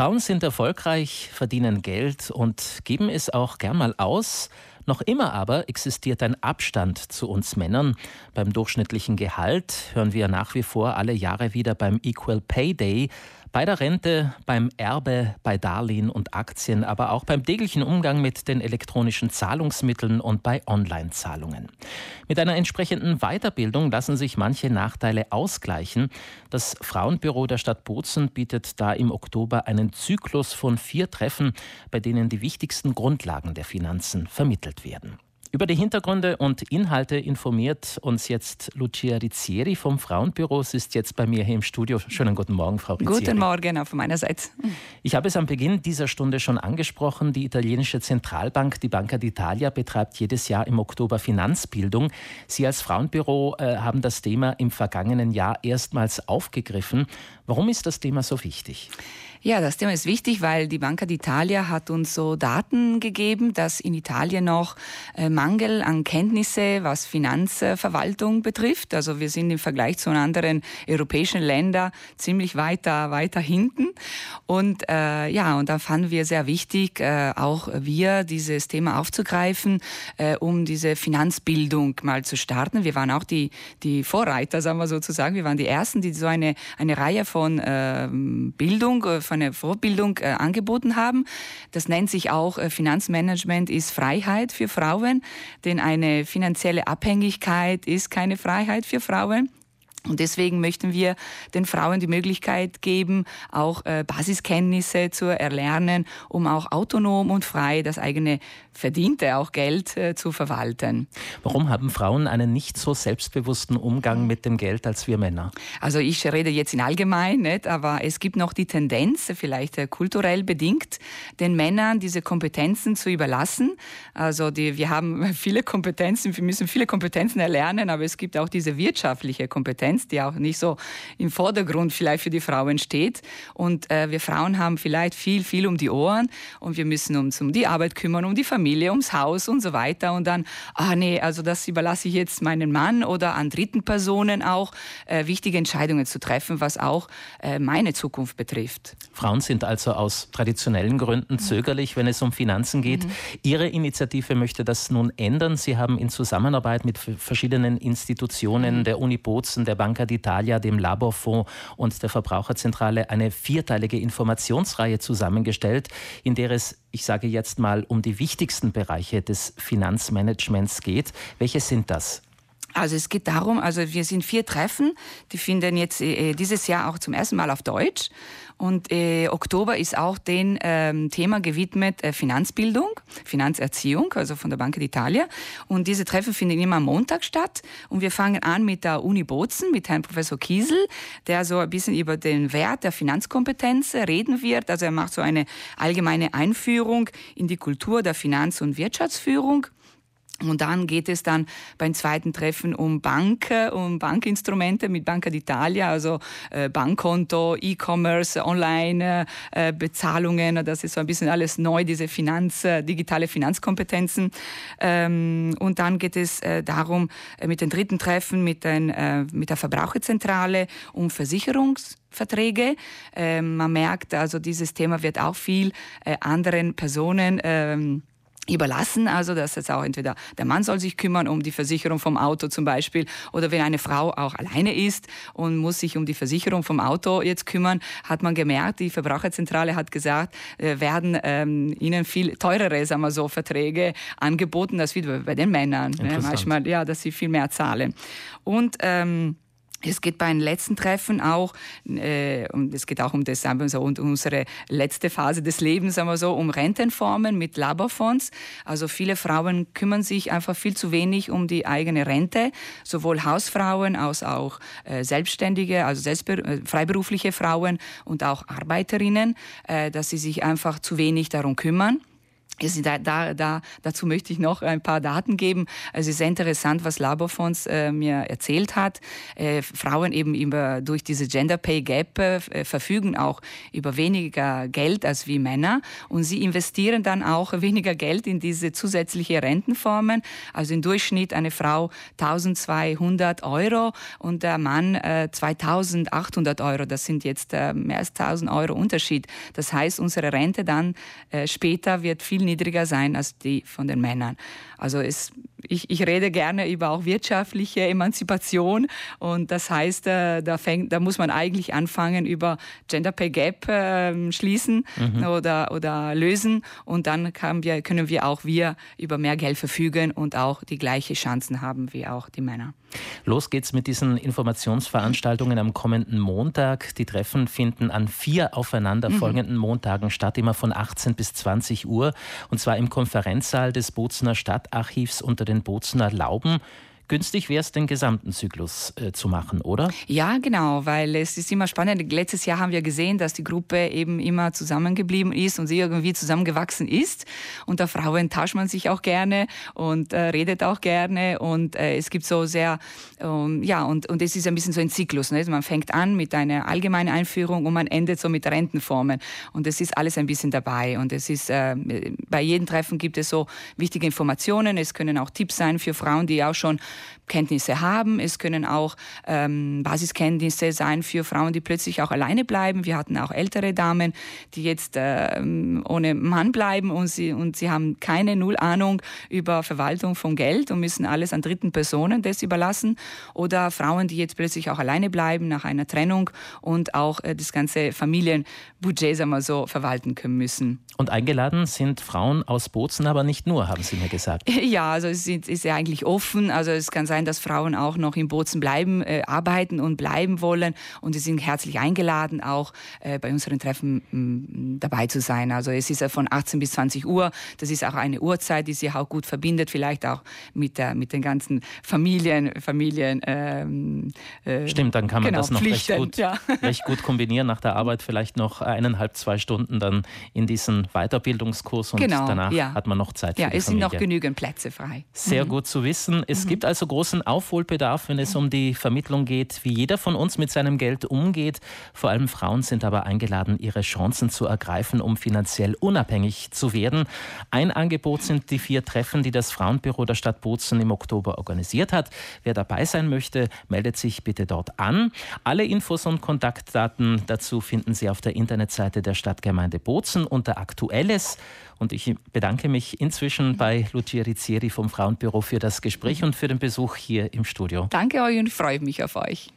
Frauen sind erfolgreich, verdienen Geld und geben es auch gern mal aus. Noch immer aber existiert ein Abstand zu uns Männern. Beim durchschnittlichen Gehalt hören wir nach wie vor alle Jahre wieder beim Equal Pay Day bei der Rente, beim Erbe, bei Darlehen und Aktien, aber auch beim täglichen Umgang mit den elektronischen Zahlungsmitteln und bei Online-Zahlungen. Mit einer entsprechenden Weiterbildung lassen sich manche Nachteile ausgleichen. Das Frauenbüro der Stadt Bozen bietet da im Oktober einen Zyklus von vier Treffen, bei denen die wichtigsten Grundlagen der Finanzen vermittelt werden. Über die Hintergründe und Inhalte informiert uns jetzt Lucia Rizzieri vom Frauenbüro. Sie ist jetzt bei mir hier im Studio. Schönen guten Morgen, Frau Rizzieri. Guten Morgen auch von meiner Seite. Ich habe es am Beginn dieser Stunde schon angesprochen. Die italienische Zentralbank, die Banca d'Italia, betreibt jedes Jahr im Oktober Finanzbildung. Sie als Frauenbüro äh, haben das Thema im vergangenen Jahr erstmals aufgegriffen. Warum ist das Thema so wichtig? Ja, das Thema ist wichtig, weil die Banca d'Italia hat uns so Daten gegeben, dass in Italien noch äh, Mangel an Kenntnisse, was Finanzverwaltung betrifft. Also wir sind im Vergleich zu anderen europäischen Ländern ziemlich weiter, weiter hinten. Und äh, ja, und da fanden wir sehr wichtig, äh, auch wir dieses Thema aufzugreifen, äh, um diese Finanzbildung mal zu starten. Wir waren auch die, die Vorreiter, sagen wir sozusagen. Wir waren die Ersten, die so eine, eine Reihe von äh, Bildung, äh, von einer Vorbildung äh, angeboten haben. Das nennt sich auch äh, Finanzmanagement ist Freiheit für Frauen, denn eine finanzielle Abhängigkeit ist keine Freiheit für Frauen. Und deswegen möchten wir den Frauen die Möglichkeit geben, auch äh, Basiskenntnisse zu erlernen, um auch autonom und frei das eigene Verdiente, auch Geld äh, zu verwalten. Warum haben Frauen einen nicht so selbstbewussten Umgang mit dem Geld als wir Männer? Also ich rede jetzt in allgemein, nicht? aber es gibt noch die Tendenz, vielleicht äh, kulturell bedingt, den Männern diese Kompetenzen zu überlassen. Also die, wir haben viele Kompetenzen, wir müssen viele Kompetenzen erlernen, aber es gibt auch diese wirtschaftliche Kompetenz Kompetenz, die auch nicht so im Vordergrund vielleicht für die Frauen steht. Und äh, wir Frauen haben vielleicht viel, viel um die Ohren und wir müssen uns um die Arbeit kümmern, um die Familie, ums Haus und so weiter. Und dann, ah nee, also das überlasse ich jetzt meinen Mann oder an dritten Personen auch, äh, wichtige Entscheidungen zu treffen, was auch äh, meine Zukunft betrifft. Frauen sind also aus traditionellen Gründen zögerlich, wenn es um Finanzen geht. Mhm. Ihre Initiative möchte das nun ändern. Sie haben in Zusammenarbeit mit verschiedenen Institutionen mhm. der Uni Bozen, der Banca d'Italia, dem Laborfonds und der Verbraucherzentrale eine vierteilige Informationsreihe zusammengestellt, in der es, ich sage jetzt mal, um die wichtigsten Bereiche des Finanzmanagements geht. Welche sind das? Also es geht darum, also wir sind vier Treffen, die finden jetzt äh, dieses Jahr auch zum ersten Mal auf Deutsch. Und äh, Oktober ist auch dem ähm, Thema gewidmet äh, Finanzbildung, Finanzerziehung, also von der Banca d'Italia. Und diese Treffen finden immer am Montag statt. Und wir fangen an mit der Uni Bozen, mit Herrn Professor Kiesel, der so ein bisschen über den Wert der Finanzkompetenz reden wird. Also er macht so eine allgemeine Einführung in die Kultur der Finanz- und Wirtschaftsführung. Und dann geht es dann beim zweiten Treffen um Bank, um Bankinstrumente mit Banca d'Italia, also äh, Bankkonto, E-Commerce, Online-Bezahlungen. Äh, das ist so ein bisschen alles neu, diese Finanz, äh, digitale Finanzkompetenzen. Ähm, und dann geht es äh, darum, äh, mit den dritten Treffen mit, den, äh, mit der Verbraucherzentrale um Versicherungsverträge. Ähm, man merkt also, dieses Thema wird auch viel anderen Personen ähm, überlassen. Also, dass jetzt auch entweder der Mann soll sich kümmern um die Versicherung vom Auto zum Beispiel oder wenn eine Frau auch alleine ist und muss sich um die Versicherung vom Auto jetzt kümmern, hat man gemerkt, die Verbraucherzentrale hat gesagt, äh, werden ähm, ihnen viel teurere, sagen wir so, Verträge angeboten als wie bei den Männern. Ne? Manchmal, ja, dass sie viel mehr zahlen. Und ähm, es geht bei einem letzten Treffen auch, äh, und es geht auch um das, sagen wir so, um unsere letzte Phase des Lebens, sagen wir so, um Rentenformen mit Laborfonds. Also viele Frauen kümmern sich einfach viel zu wenig um die eigene Rente, sowohl Hausfrauen als auch äh, Selbstständige, also selbstber äh, freiberufliche Frauen und auch Arbeiterinnen, äh, dass sie sich einfach zu wenig darum kümmern. Da, da, da, dazu möchte ich noch ein paar Daten geben. Also es ist sehr interessant, was Laborfonds äh, mir erzählt hat. Äh, Frauen eben über, durch diese Gender Pay Gap äh, verfügen auch über weniger Geld als wie Männer und sie investieren dann auch weniger Geld in diese zusätzliche Rentenformen. Also im Durchschnitt eine Frau 1200 Euro und der Mann äh, 2800 Euro. Das sind jetzt äh, mehr als 1000 Euro Unterschied. Das heißt, unsere Rente dann äh, später wird viel niedriger sein als die von den Männern. Also es, ich, ich rede gerne über auch wirtschaftliche Emanzipation und das heißt, äh, da, fängt, da muss man eigentlich anfangen über Gender Pay Gap äh, schließen mhm. oder, oder lösen und dann wir, können wir auch wir über mehr Geld verfügen und auch die gleichen Chancen haben wie auch die Männer. Los geht's mit diesen Informationsveranstaltungen am kommenden Montag. Die Treffen finden an vier aufeinanderfolgenden mhm. Montagen statt, immer von 18 bis 20 Uhr. Und zwar im Konferenzsaal des Bozener Stadtarchivs unter den Bozener Lauben günstig wäre es, den gesamten Zyklus äh, zu machen, oder? Ja, genau, weil es ist immer spannend. Letztes Jahr haben wir gesehen, dass die Gruppe eben immer zusammengeblieben ist und sie irgendwie zusammengewachsen ist. Unter Frauen tauscht man sich auch gerne und äh, redet auch gerne und äh, es gibt so sehr, ähm, ja, und, und es ist ein bisschen so ein Zyklus. Ne? Man fängt an mit einer allgemeinen Einführung und man endet so mit Rentenformen und es ist alles ein bisschen dabei und es ist, äh, bei jedem Treffen gibt es so wichtige Informationen. Es können auch Tipps sein für Frauen, die auch schon Kenntnisse haben. Es können auch ähm, Basiskenntnisse sein für Frauen, die plötzlich auch alleine bleiben. Wir hatten auch ältere Damen, die jetzt äh, ohne Mann bleiben und sie, und sie haben keine Null Ahnung über Verwaltung von Geld und müssen alles an dritten Personen das überlassen. Oder Frauen, die jetzt plötzlich auch alleine bleiben nach einer Trennung und auch äh, das ganze Familienbudget, sagen wir so, verwalten können müssen. Und eingeladen sind Frauen aus Bozen, aber nicht nur, haben Sie mir gesagt. Ja, also es ist ja eigentlich offen. Also es kann sein, dass Frauen auch noch in Bozen bleiben, äh, arbeiten und bleiben wollen. Und sie sind herzlich eingeladen, auch äh, bei unseren Treffen mh, mm, dabei zu sein. Also es ist ja von 18 bis 20 Uhr. Das ist auch eine Uhrzeit, die sich auch gut verbindet, vielleicht auch mit, der, mit den ganzen Familien. Familien ähm, äh, Stimmt, dann kann man genau, das noch recht gut, ja. recht gut kombinieren. Nach der Arbeit vielleicht noch eineinhalb, zwei Stunden dann in diesen Weiterbildungskurs und genau, danach ja. hat man noch Zeit ja, für die es Familie. sind noch genügend Plätze frei. Sehr mhm. gut zu wissen. Es mhm. gibt also großen Aufholbedarf, wenn es um die Vermittlung geht, wie jeder von uns mit seinem Geld umgeht. Vor allem Frauen sind aber eingeladen, ihre Chancen zu ergreifen, um finanziell unabhängig zu werden. Ein Angebot sind die vier Treffen, die das Frauenbüro der Stadt Bozen im Oktober organisiert hat. Wer dabei sein möchte, meldet sich bitte dort an. Alle Infos und Kontaktdaten dazu finden Sie auf der Internetseite der Stadtgemeinde Bozen unter Aktuelles. Und ich bedanke mich inzwischen bei Lucia Rizzieri vom Frauenbüro für das Gespräch und für den Besuch hier im Studio. Danke euch und freue mich auf euch.